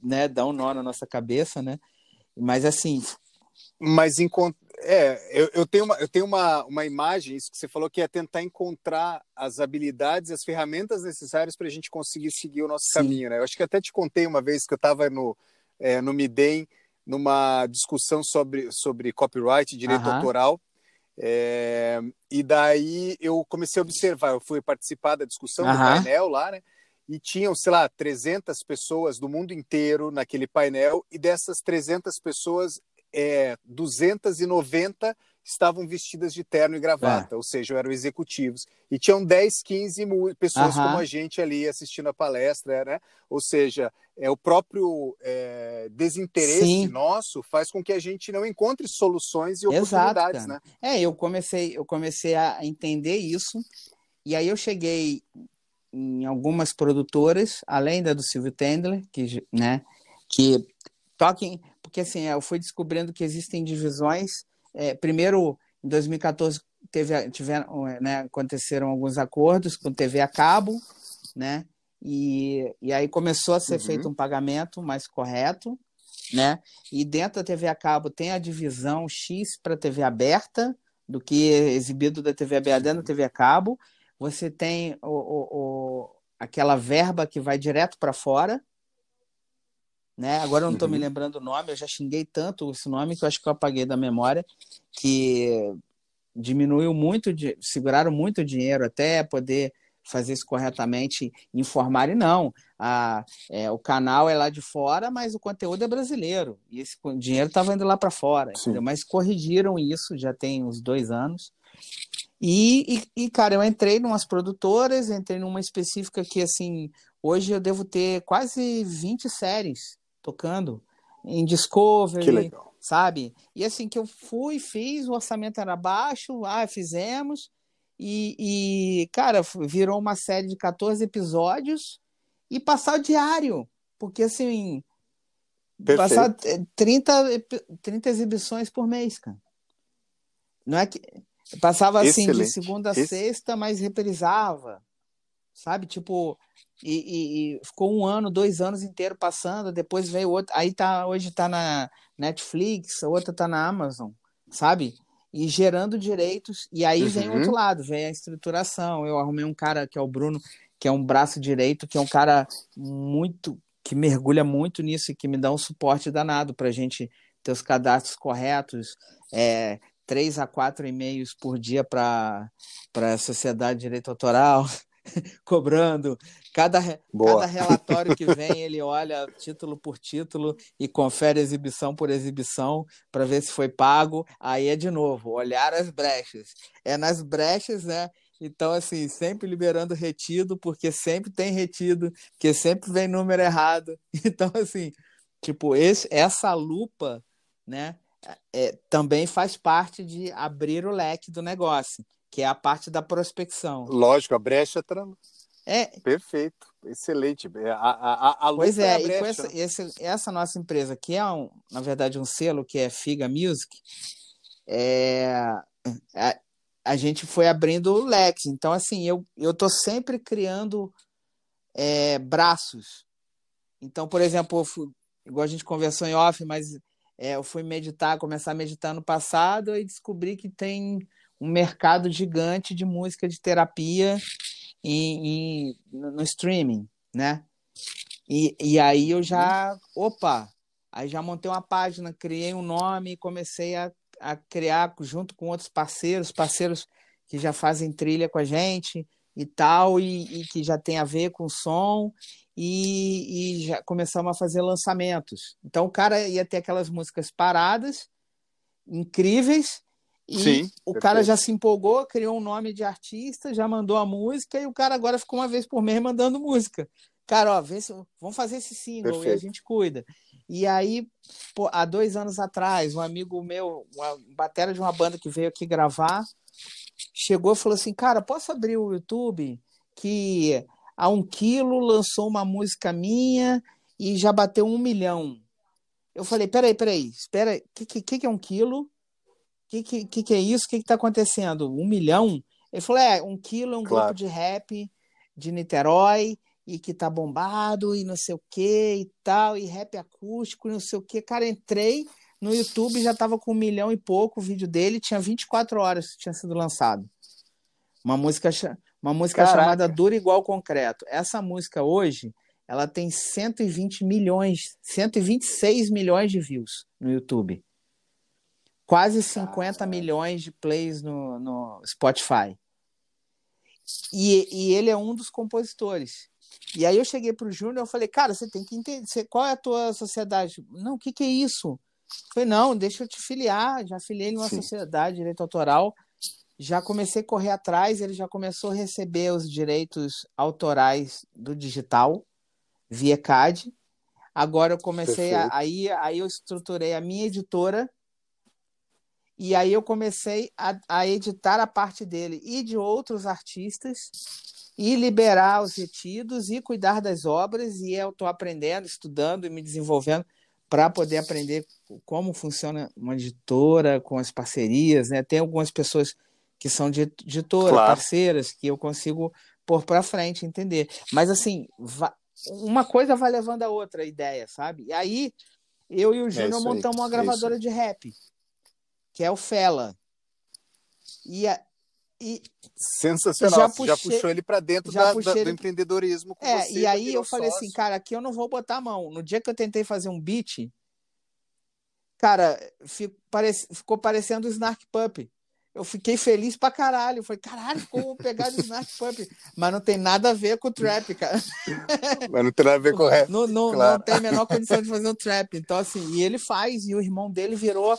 né, dá um nó na nossa cabeça, né? Mas assim. Mas é, eu, eu, tenho, uma, eu tenho uma, uma imagem, isso que você falou, que é tentar encontrar as habilidades, as ferramentas necessárias para a gente conseguir seguir o nosso Sim. caminho. Né? Eu acho que até te contei uma vez que eu estava no, é, no Midem, numa discussão sobre, sobre copyright, direito autoral, é, e daí eu comecei a observar, eu fui participar da discussão do painel lá, né? E tinham, sei lá, 300 pessoas do mundo inteiro naquele painel, e dessas 300 pessoas, é, 290 estavam vestidas de terno e gravata, é. ou seja, eram executivos. E tinham 10, 15 pessoas uh -huh. como a gente ali assistindo a palestra, né? Ou seja, é o próprio é, desinteresse Sim. nosso faz com que a gente não encontre soluções e oportunidades, Exato, né? É, eu comecei, eu comecei a entender isso, e aí eu cheguei em algumas produtoras, além da do Silvio Tendler, que, né, que toquem, porque assim, eu fui descobrindo que existem divisões. É, primeiro, em 2014, teve, tiveram, né, aconteceram alguns acordos com TV a cabo, né? E, e aí começou a ser uhum. feito um pagamento mais correto, né? E dentro da TV a cabo tem a divisão X para TV aberta, do que é exibido da TV aberta na TV a cabo. Você tem o, o, o aquela verba que vai direto para fora, né? Agora eu não estou uhum. me lembrando o nome, eu já xinguei tanto esse nome que eu acho que eu apaguei da memória, que diminuiu muito, seguraram muito dinheiro até poder fazer isso corretamente, informar e não. A, é, o canal é lá de fora, mas o conteúdo é brasileiro. E esse dinheiro estava indo lá para fora. Mas corrigiram isso já tem uns dois anos. E, e, e, cara, eu entrei em umas produtoras, entrei numa específica que, assim, hoje eu devo ter quase 20 séries tocando em Discovery, sabe? E assim, que eu fui, fiz, o orçamento era baixo, ah, fizemos, e, e, cara, virou uma série de 14 episódios e passar o diário. Porque, assim, Perfeito. passar 30, 30 exibições por mês, cara. Não é que. Passava assim Excelente. de segunda a Esse... sexta, mas reprisava. Sabe? Tipo. E, e, e, ficou um ano, dois anos inteiro passando, depois veio outro. Aí tá, hoje tá na Netflix, outra tá na Amazon, sabe? e gerando direitos. E aí uhum. vem o outro lado, vem a estruturação. Eu arrumei um cara que é o Bruno, que é um braço direito, que é um cara muito que mergulha muito nisso e que me dá um suporte danado para a gente ter os cadastros corretos, é, três a quatro e-mails por dia para a Sociedade de Direito Autoral, cobrando. Cada, cada relatório que vem, ele olha título por título e confere exibição por exibição para ver se foi pago. Aí é de novo, olhar as brechas. É nas brechas, né? Então, assim, sempre liberando retido, porque sempre tem retido, porque sempre vem número errado. Então, assim, tipo, esse, essa lupa, né, é, também faz parte de abrir o leque do negócio que é a parte da prospecção. Lógico, a brecha tra... é perfeito, excelente. É, a, a, a pois é, é e com essa, né? esse, essa nossa empresa, que é um, na verdade um selo que é Figa Music, é, a, a gente foi abrindo o leque. Então, assim, eu tô sempre criando é, braços. Então, por exemplo, fui, igual a gente conversou em off, mas é, eu fui meditar, começar a meditar no passado e descobri que tem um mercado gigante de música de terapia no streaming, né? E, e aí eu já, opa, aí já montei uma página, criei um nome e comecei a, a criar junto com outros parceiros, parceiros que já fazem trilha com a gente e tal, e, e que já tem a ver com som, e, e já começamos a fazer lançamentos. Então o cara ia ter aquelas músicas paradas, incríveis, e Sim, o perfeito. cara já se empolgou, criou um nome de artista, já mandou a música e o cara agora ficou uma vez por mês mandando música. Cara, ó, vê se, vamos fazer esse single perfeito. e a gente cuida. E aí, pô, há dois anos atrás, um amigo meu, uma batera de uma banda que veio aqui gravar, chegou e falou assim: Cara, posso abrir o YouTube que há um quilo lançou uma música minha e já bateu um milhão. Eu falei: Peraí, peraí, espera, o que, que, que é um quilo? Que, que, que, que é isso? O que está acontecendo? Um milhão? Ele falou: é, um quilo é um claro. grupo de rap de Niterói e que tá bombado e não sei o que e tal, e rap acústico e não sei o que. Cara, entrei no YouTube, já tava com um milhão e pouco o vídeo dele, tinha 24 horas que tinha sido lançado. Uma música, uma música chamada Dura Igual Concreto. Essa música hoje, ela tem 120 milhões, 126 milhões de views no YouTube quase 50 milhões de plays no, no Spotify. E, e, ele é um dos compositores. E aí eu cheguei para o Júnior e falei, cara, você tem que entender, qual é a tua sociedade? Não, o que, que é isso? Falei, não, deixa eu te filiar. Já filiei numa Sim. sociedade de direito autoral. Já comecei a correr atrás, ele já começou a receber os direitos autorais do digital via CAD. Agora eu comecei a, aí, aí eu estruturei a minha editora e aí eu comecei a, a editar a parte dele e de outros artistas e liberar os retidos e cuidar das obras e eu estou aprendendo, estudando e me desenvolvendo para poder aprender como funciona uma editora com as parcerias, né? Tem algumas pessoas que são de editora, claro. parceiras, que eu consigo pôr para frente, entender. Mas assim, uma coisa vai levando a outra a ideia, sabe? E aí eu e o é Júnior é montamos uma é gravadora é de rap, que é o Fela. E, a, e sensacional, já, puxei, já puxou ele para dentro da, da, do empreendedorismo. é, você, e aí eu falei assim, cara, aqui eu não vou botar a mão. No dia que eu tentei fazer um beat, cara, fico, parece, ficou parecendo o Snark Pup eu fiquei feliz pra caralho. Falei, caralho, ficou pegado o Snark Pump. Mas não tem nada a ver com o trap, cara. Mas não tem nada a ver com o rap. Não, não, claro. não tem a menor condição de fazer um trap. Então, assim, e ele faz, e o irmão dele virou.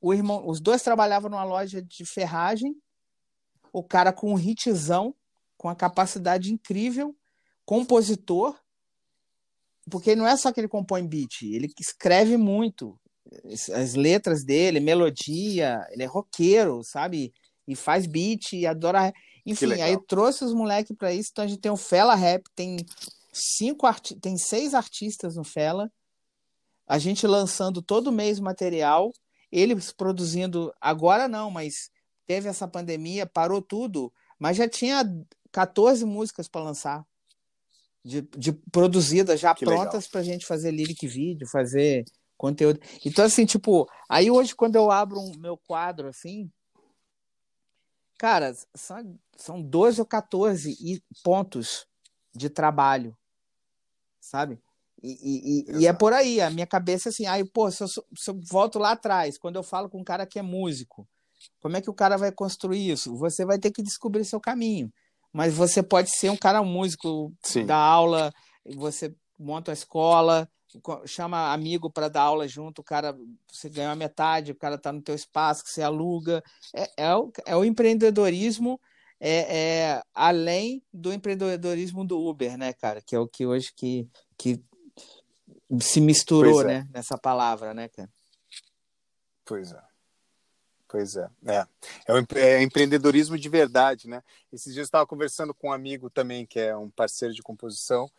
O irmão, os dois trabalhavam numa loja de ferragem. O cara com um hitzão, com a capacidade incrível, compositor. Porque não é só que ele compõe beat, ele escreve muito as letras dele, melodia, ele é roqueiro, sabe? E faz beat e adora. Enfim, aí trouxe os moleques para isso. Então a gente tem o Fela Rap, tem cinco arti... tem seis artistas no Fela. A gente lançando todo mês material, eles produzindo, agora não, mas teve essa pandemia, parou tudo, mas já tinha 14 músicas para lançar. De, de produzidas já que prontas para a gente fazer lyric vídeo, fazer conteúdo. Então, assim, tipo, aí hoje, quando eu abro um meu quadro assim, cara, são, são 12 ou 14 pontos de trabalho, sabe? E, e, e, é por aí, a minha cabeça assim, aí, pô, se eu, se eu volto lá atrás, quando eu falo com um cara que é músico, como é que o cara vai construir isso? Você vai ter que descobrir seu caminho. Mas você pode ser um cara músico, Sim. da aula, você monta a escola, chama amigo para dar aula junto, o cara, você ganha metade, o cara está no teu espaço, que você aluga. É, é, o, é o empreendedorismo é, é, além do empreendedorismo do Uber, né, cara? Que é o que hoje que, que se misturou, é. né, nessa palavra, né, cara? Pois é. Pois é, é. É, o, é empreendedorismo de verdade, né? Esses dias eu estava conversando com um amigo também, que é um parceiro de composição,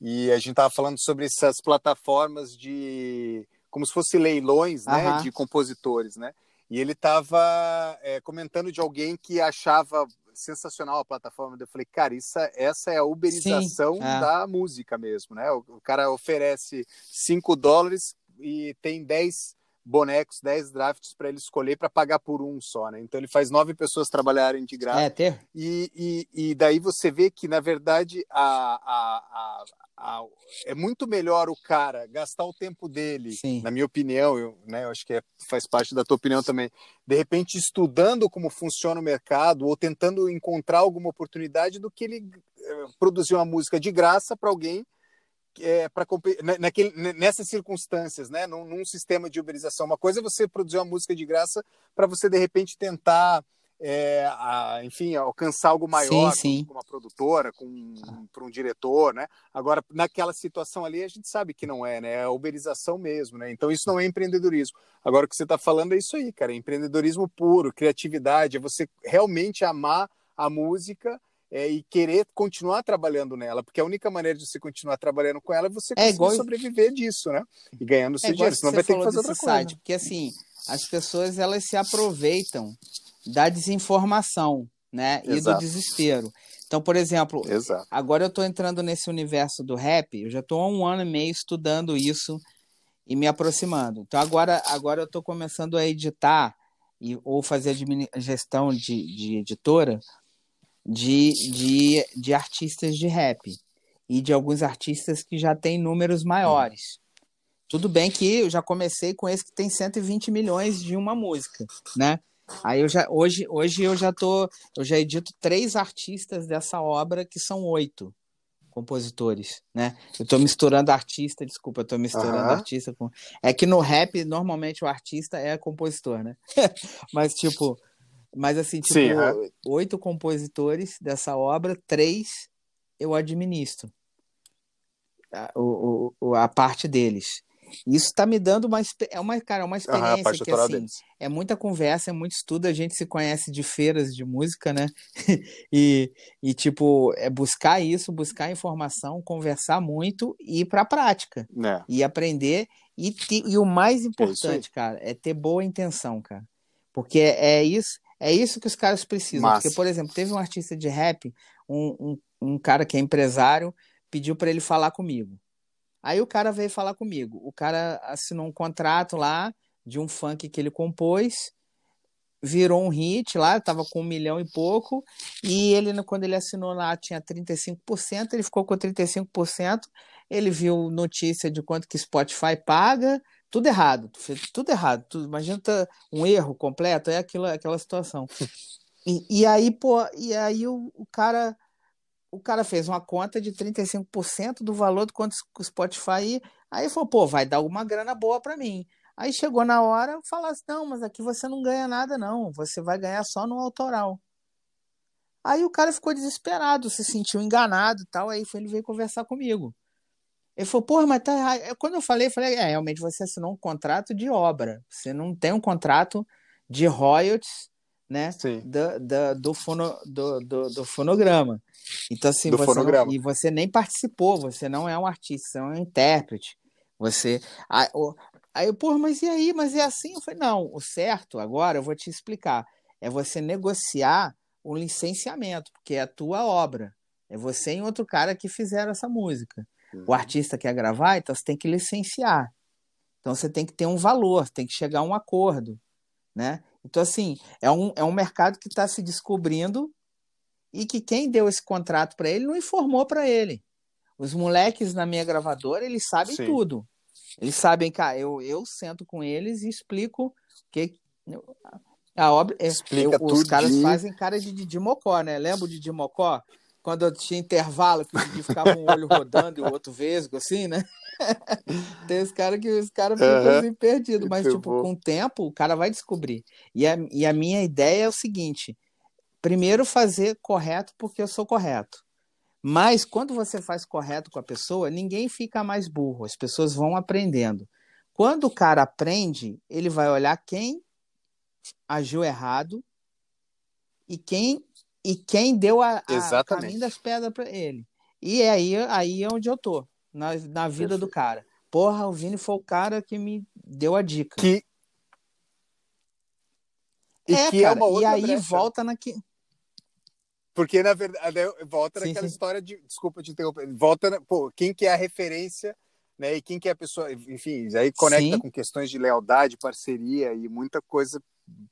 e a gente estava falando sobre essas plataformas de como se fosse leilões né, de compositores, né? E ele estava é, comentando de alguém que achava sensacional a plataforma. Eu falei, cara, isso, é, essa é a uberização Sim, é. da música mesmo, né? O, o, cara oferece 5 dólares e tem 10 bonecos, 10 drafts para ele escolher para pagar por um só, né? Então ele faz nove pessoas trabalharem de graça. É, ter. E, e, e daí você vê que, na verdade, a, a, a, é muito melhor o cara gastar o tempo dele, Sim. na minha opinião, eu, né, eu acho que é, faz parte da tua opinião também, de repente estudando como funciona o mercado ou tentando encontrar alguma oportunidade do que ele é, produzir uma música de graça para alguém é, para né, nessas circunstâncias, né, num, num, sistema de uberização. Uma coisa é você produzir uma música de graça para você de repente tentar, é, a, enfim, alcançar algo maior sim, sim. com uma produtora, com para um diretor, né? Agora naquela situação ali a gente sabe que não é, né? É a uberização mesmo, né? Então isso não é empreendedorismo. Agora o que você está falando é isso aí, cara, é empreendedorismo puro, criatividade, é você realmente amar a música é, e querer continuar trabalhando nela, porque a única maneira de você continuar trabalhando com ela é você é igual... sobreviver disso, né? E ganhando seu é dinheiro, senão vai ter que fazer outra coisa. Site, porque assim, as pessoas elas se aproveitam da desinformação, né? Exato. E do desespero. Então, por exemplo, Exato. agora eu estou entrando nesse universo do rap, eu já estou há um ano e meio estudando isso e me aproximando. Então, agora, agora eu estou começando a editar e, ou fazer gestão de, de editora de, de, de artistas de rap e de alguns artistas que já têm números maiores. Tudo bem que eu já comecei com esse que tem 120 milhões de uma música, né? Aí eu já hoje hoje eu já tô eu já edito três artistas dessa obra que são oito, compositores, né? Eu tô misturando artista, desculpa, eu tô misturando uhum. artista com. É que no rap, normalmente, o artista é compositor, né? mas, tipo, mas assim, tipo, Sim, uhum. oito compositores dessa obra, três eu administro. A, o, o, a parte deles. Isso está me dando uma, é uma, cara, uma experiência uhum, que assim, é muita conversa, é muito estudo, a gente se conhece de feiras de música, né? e, e tipo, é buscar isso, buscar informação, conversar muito e ir para a prática. É. E aprender e, e o mais é importante, é cara, é ter boa intenção, cara. Porque é, é, isso, é isso que os caras precisam. Massa. Porque, por exemplo, teve um artista de rap, um, um, um cara que é empresário, pediu para ele falar comigo. Aí o cara veio falar comigo. O cara assinou um contrato lá de um funk que ele compôs, virou um hit lá, estava com um milhão e pouco, e ele, quando ele assinou lá, tinha 35%, ele ficou com 35%, ele viu notícia de quanto que Spotify paga, tudo errado, tudo errado, tudo, imagina um erro completo, é aquilo, aquela situação. E, e aí, pô, e aí o, o cara o cara fez uma conta de 35% do valor do quanto o Spotify. Aí falou, pô, vai dar uma grana boa para mim. Aí chegou na hora, falou assim, não, mas aqui você não ganha nada, não. Você vai ganhar só no autoral. Aí o cara ficou desesperado, se sentiu enganado e tal. Aí ele veio conversar comigo. Ele falou, porra, mas tá errado. Quando eu falei, eu falei, é, realmente você assinou um contrato de obra. Você não tem um contrato de royalties né? Do, do, do, fono, do, do, do, fonograma. Então, assim, você não, e você nem participou, você não é um artista, você é um intérprete. Você. Aí, aí porra, mas e aí? Mas é assim? Eu falei, não, o certo agora eu vou te explicar. É você negociar o licenciamento, porque é a tua obra. É você e outro cara que fizeram essa música. Uhum. O artista quer gravar, então você tem que licenciar. Então você tem que ter um valor, tem que chegar a um acordo, né? Então, assim, é um, é um mercado que está se descobrindo e que quem deu esse contrato para ele não informou para ele. Os moleques na minha gravadora, eles sabem Sim. tudo. Eles sabem, cara, eu, eu sento com eles e explico que a obra. É, Explica eu, os caras fazem cara de Didi Mocó, né? Lembra o Didi Mocó? Quando eu tinha intervalo, que ficava um olho rodando e o outro vesgo, assim, né? Tem os caras que os caras ficam uhum. assim perdidos, mas, tipo, bom. com o tempo, o cara vai descobrir. E a, e a minha ideia é o seguinte: primeiro fazer correto porque eu sou correto. Mas quando você faz correto com a pessoa, ninguém fica mais burro, as pessoas vão aprendendo. Quando o cara aprende, ele vai olhar quem agiu errado e quem e quem deu a, a caminho das pedras para ele. E é aí, aí é onde eu tô na, na vida Perfeito. do cara. Porra, o Vini foi o cara que me deu a dica. Que... E é, que é cara, é uma outra e aí brecha. volta naquele. Porque, na verdade, volta sim, naquela sim. história de. Desculpa te interromper. Volta. Na... Pô, quem que é a referência, né? E quem que é a pessoa. Enfim, aí conecta sim. com questões de lealdade, parceria e muita coisa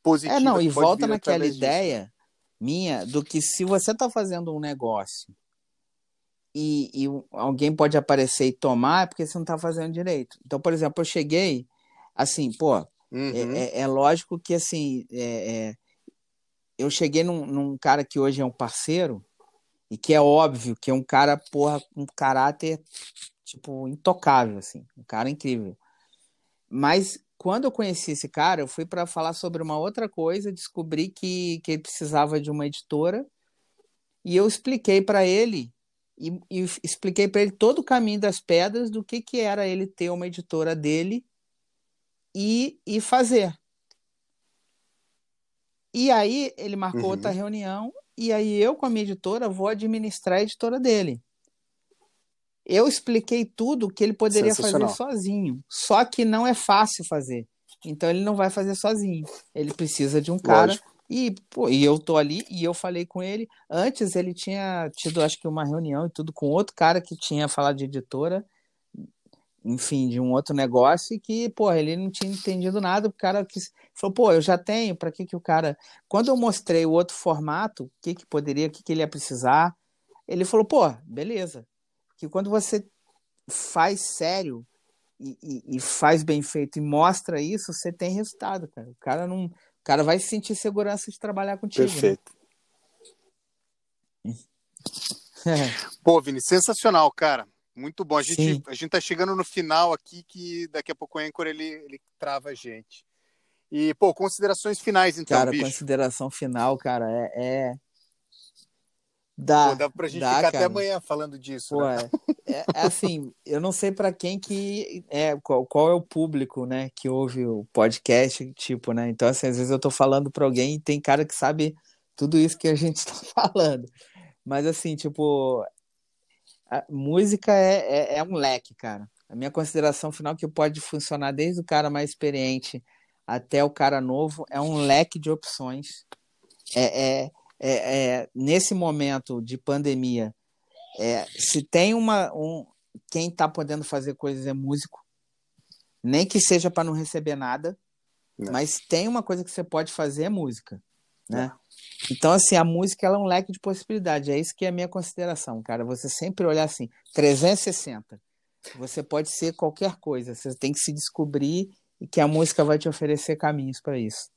positiva. É, não, e volta naquela ideia disso. Minha do que se você está fazendo um negócio e, e, alguém pode aparecer e tomar é porque você não está fazendo direito. Então, por exemplo, eu cheguei, assim, pô, é, uhum. é, é, é, lógico que, assim, é, é, eu cheguei num, num, cara que hoje é um parceiro e que é óbvio que é um cara, porra, com um caráter, tipo, intocável, assim, um cara incrível. Mas quando eu conheci esse cara, eu fui para falar sobre uma outra coisa, descobri que, que ele precisava de uma editora e eu expliquei para ele e, e expliquei para ele todo o caminho das pedras do que, que era ele ter uma editora dele e, e fazer. E aí ele marcou uhum. outra reunião e aí eu com a minha editora vou administrar a editora dele. Eu expliquei tudo que ele poderia fazer sozinho, só que não é fácil fazer. Então ele não vai fazer sozinho. Ele precisa de um cara Lógico. E, pô, e eu tô ali e eu falei com ele. Antes ele tinha tido, acho que, uma reunião e tudo com outro cara que tinha falado de editora, enfim, de um outro negócio, e que, pô, ele não tinha entendido nada. O cara que falou, pô, eu já tenho, para que que o cara. Quando eu mostrei o outro formato, o que que poderia, o que que ele ia precisar, ele falou, pô, beleza. Que quando você faz sério e, e, e faz bem feito e mostra isso, você tem resultado, cara. O cara não cara vai sentir segurança de trabalhar contigo. Né? Perfeito. Né? Pô, Vini, sensacional, cara. Muito bom. A gente, a gente tá chegando no final aqui que daqui a pouco o Anchor ele, ele trava a gente. E, pô, considerações finais, então, cara, bicho. consideração final, cara, é... é... Dá, Pô, dá pra gente dá, ficar cara. até amanhã falando disso. Pô, né? é, é, assim, eu não sei para quem que é, qual, qual, é o público, né, que ouve o podcast, tipo, né? Então, assim, às vezes eu tô falando para alguém e tem cara que sabe tudo isso que a gente tá falando. Mas assim, tipo, a música é, é, é um leque, cara. A minha consideração final que pode funcionar desde o cara mais experiente até o cara novo é um leque de opções. É, é, é, é nesse momento de pandemia, é, se tem uma. Um, quem está podendo fazer coisas é músico, nem que seja para não receber nada, não. mas tem uma coisa que você pode fazer é música, né? Então, assim, a música ela é um leque de possibilidades. É isso que é a minha consideração, cara. Você sempre olhar assim, 360. Você pode ser qualquer coisa. Você tem que se descobrir e que a música vai te oferecer caminhos para isso.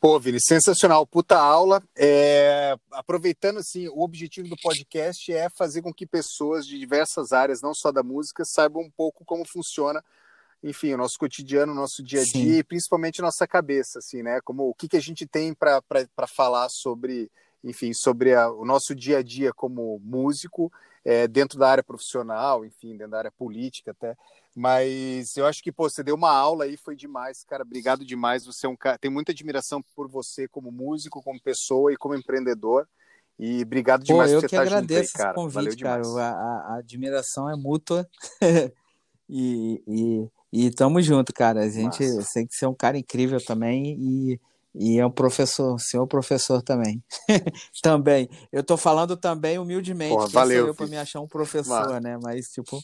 Pô, Vini, sensacional, puta aula. É, aproveitando, assim, o objetivo do podcast é fazer com que pessoas de diversas áreas, não só da música, saibam um pouco como funciona, enfim, o nosso cotidiano, o nosso dia a dia Sim. e principalmente nossa cabeça, assim, né? Como o que, que a gente tem para falar sobre, enfim, sobre a, o nosso dia a dia como músico, é, dentro da área profissional, enfim, dentro da área política até. Mas eu acho que, pô, você deu uma aula aí, foi demais, cara. Obrigado demais. Você é um cara, tem muita admiração por você como músico, como pessoa e como empreendedor. E obrigado demais pô, por você estar junto aí, cara. Convite, Valeu cara. demais. A, a, admiração é mútua. e, e, e tamo junto, cara. A gente tem que ser um cara incrível também e, e é um professor, senhor professor também. também. Eu tô falando também humildemente, Porra, valeu, eu para me achar um professor, Mas... né? Mas, tipo,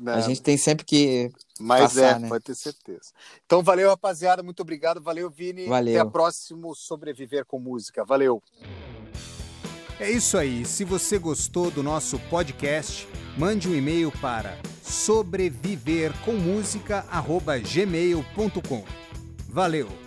não. a gente tem sempre que. Mas passar, é, né? pode ter certeza. Então, valeu, rapaziada. Muito obrigado. Valeu, Vini. Valeu. Até a próxima Sobreviver com Música. Valeu. É isso aí. Se você gostou do nosso podcast, mande um e-mail para sobrevivercommusica@gmail.com. Valeu.